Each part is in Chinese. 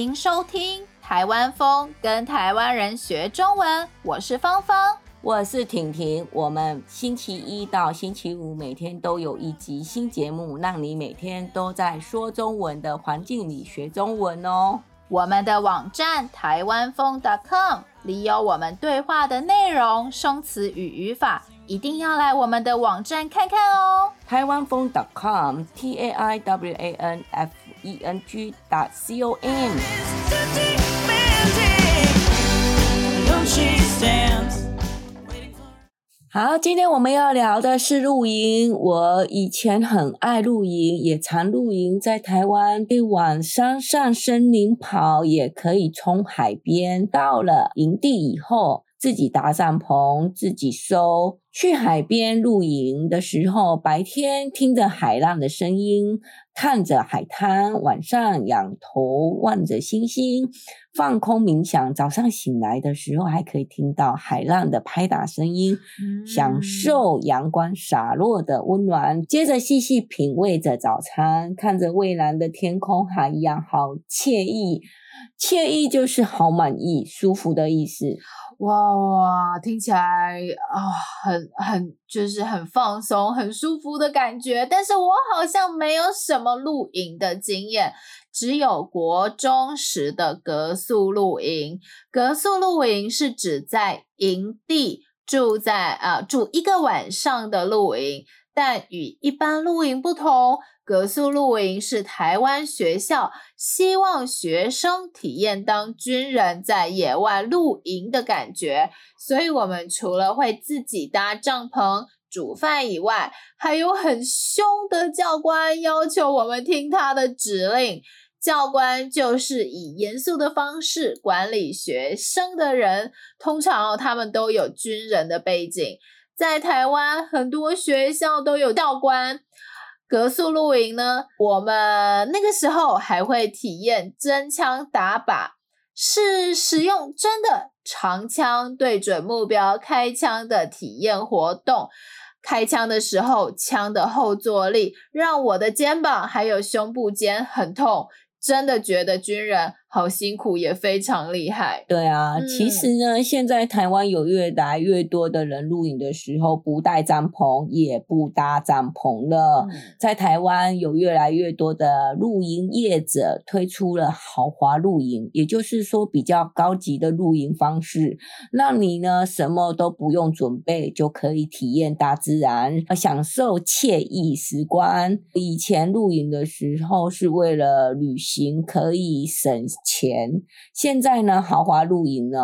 迎收听台湾风，跟台湾人学中文。我是芳芳，我是婷婷。我们星期一到星期五每天都有一集新节目，让你每天都在说中文的环境里学中文哦。我们的网站台湾风 .com 里有我们对话的内容、生词与语法，一定要来我们的网站看看哦。台湾风 .com T A I W A N F E N G C O M。好，今天我们要聊的是露营。我以前很爱露营，也常露营，在台湾可以往山上森林跑，也可以从海边。到了营地以后，自己搭帐篷，自己收。去海边露营的时候，白天听着海浪的声音，看着海滩；晚上仰头望着星星，放空冥想。早上醒来的时候，还可以听到海浪的拍打声音，享受阳光洒落的温暖。接着细细品味着早餐，看着蔚蓝的天空，海洋，好惬意。惬意就是好满意、舒服的意思。哇哇，听起来啊、很很就是很放松、很舒服的感觉。但是我好像没有什么露营的经验，只有国中时的隔宿露营。隔宿露营是指在营地住在啊、住一个晚上的露营，但与一般露营不同。格宿露营是台湾学校希望学生体验当军人在野外露营的感觉，所以我们除了会自己搭帐篷、煮饭以外，还有很凶的教官要求我们听他的指令。教官就是以严肃的方式管理学生的人，通常他们都有军人的背景。在台湾，很多学校都有教官。隔宿露营呢，我们那个时候还会体验真枪打靶，是使用真的长枪对准目标开枪的体验活动。开枪的时候，枪的后坐力让我的肩膀还有胸部间很痛。真的觉得军人好辛苦，也非常厉害。对啊，嗯、其实呢，现在台湾有越来越多的人露营的时候不带帐篷，也不搭帐篷了。嗯、在台湾有越来越多的露营业者推出了豪华露营，也就是说比较高级的露营方式，让你呢什么都不用准备就可以体验大自然，享受惬意时光。以前露营的时候是为了旅行。行可以省钱，现在呢，豪华露营呢，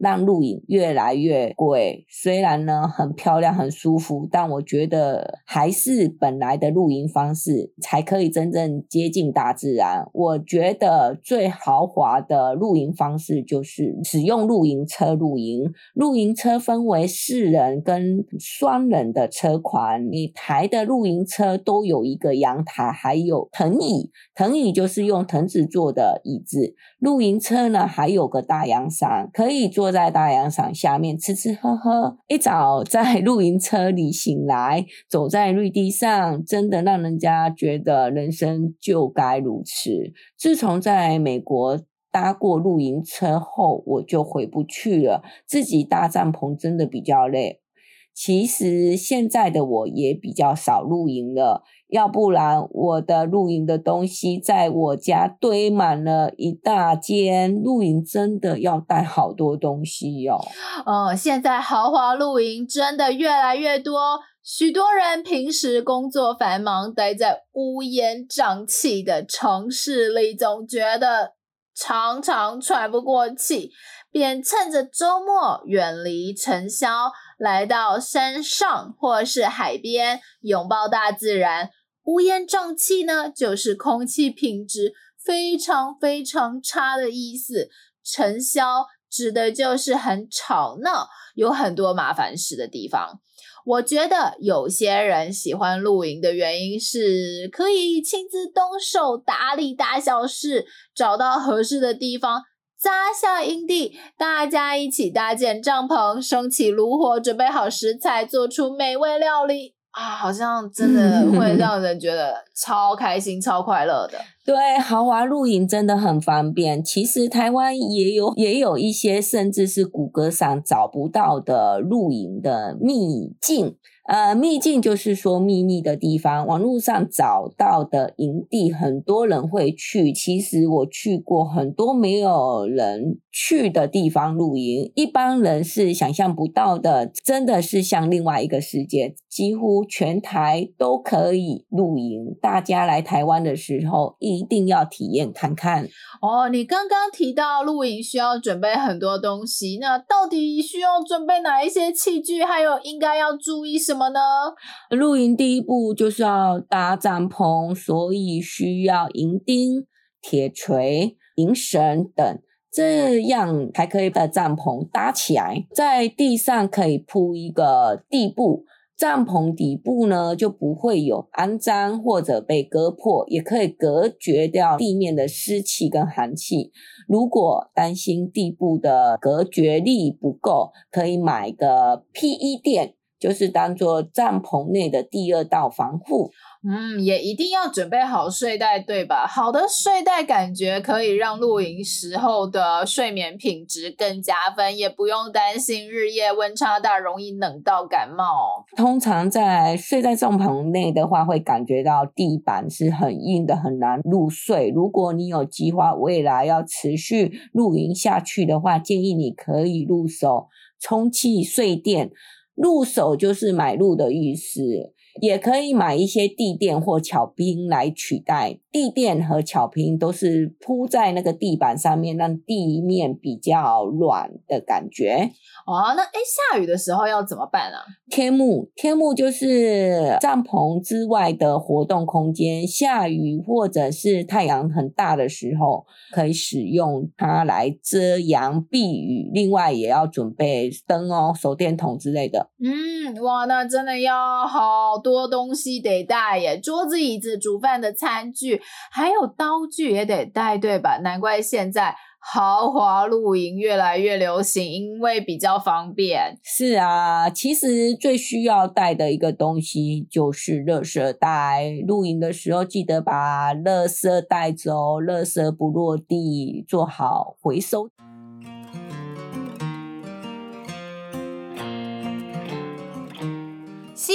让露营越来越贵，虽然呢很漂亮很舒服，但我觉得还是本来的露营方式才可以真正接近大自然。我觉得最豪华的露营方式就是使用露营车露营。露营车分为四人跟双人的车款，你台的露营车都有一个阳台，还有藤椅，藤椅就是用藤子做的椅子。露营车呢还有个大阳伞，可以坐。坐在大阳伞下面吃吃喝喝，一早在露营车里醒来，走在绿地上，真的让人家觉得人生就该如此。自从在美国搭过露营车后，我就回不去了。自己搭帐篷真的比较累。其实现在的我也比较少露营了，要不然我的露营的东西在我家堆满了一大间。露营真的要带好多东西哟。哦，现在豪华露营真的越来越多，许多人平时工作繁忙，待在乌烟瘴气的城市里，总觉得常常喘不过气，便趁着周末远离尘嚣。来到山上或是海边，拥抱大自然。乌烟瘴气呢，就是空气品质非常非常差的意思。尘嚣指的就是很吵闹，有很多麻烦事的地方。我觉得有些人喜欢露营的原因是，可以亲自动手打理大小事，找到合适的地方。扎下营地，大家一起搭建帐篷，升起炉火，准备好食材，做出美味料理啊！好像真的会让 人觉得超开心、超快乐的。对，豪华露营真的很方便。其实台湾也有也有一些，甚至是谷歌上找不到的露营的秘境。呃，秘境就是说秘密的地方，网络上找到的营地，很多人会去。其实我去过很多没有人去的地方露营，一般人是想象不到的，真的是像另外一个世界。几乎全台都可以露营，大家来台湾的时候一定要体验看看。哦，你刚刚提到露营需要准备很多东西，那到底需要准备哪一些器具？还有应该要注意什？什么呢？露营第一步就是要搭帐篷，所以需要银钉、铁锤、营绳等，这样才可以把帐篷搭起来。在地上可以铺一个地布，帐篷底部呢就不会有肮脏或者被割破，也可以隔绝掉地面的湿气跟寒气。如果担心地布的隔绝力不够，可以买个 PE 垫。就是当做帐篷内的第二道防护。嗯，也一定要准备好睡袋，对吧？好的睡袋感觉可以让露营时候的睡眠品质更加分，也不用担心日夜温差大，容易冷到感冒。通常在睡在帐篷内的话，会感觉到地板是很硬的，很难入睡。如果你有计划未来要持续露营下去的话，建议你可以入手充气睡垫。入手就是买入的意思，也可以买一些地垫或巧拼来取代。地垫和巧拼都是铺在那个地板上面，让地面比较软的感觉。哦，那诶，下雨的时候要怎么办啊？天幕，天幕就是帐篷之外的活动空间。下雨或者是太阳很大的时候，可以使用它来遮阳避雨。另外，也要准备灯哦，手电筒之类的。嗯，哇，那真的要好多东西得带耶，桌子、椅子、煮饭的餐具。还有刀具也得带，对吧？难怪现在豪华露营越来越流行，因为比较方便。是啊，其实最需要带的一个东西就是垃圾袋。露营的时候记得把垃圾带走，垃圾不落地，做好回收。